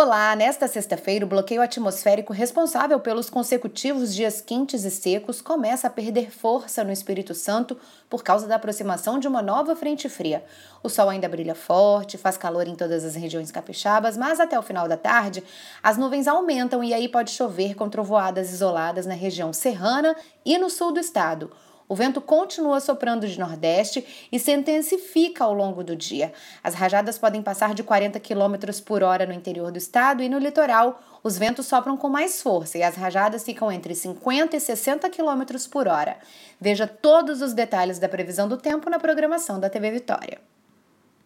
Olá, nesta sexta-feira, o bloqueio atmosférico responsável pelos consecutivos dias quentes e secos começa a perder força no Espírito Santo por causa da aproximação de uma nova frente fria. O sol ainda brilha forte, faz calor em todas as regiões capixabas, mas até o final da tarde as nuvens aumentam e aí pode chover com trovoadas isoladas na região serrana e no sul do estado. O vento continua soprando de nordeste e se intensifica ao longo do dia. As rajadas podem passar de 40 km por hora no interior do estado e no litoral os ventos sopram com mais força e as rajadas ficam entre 50 e 60 km por hora. Veja todos os detalhes da previsão do tempo na programação da TV Vitória.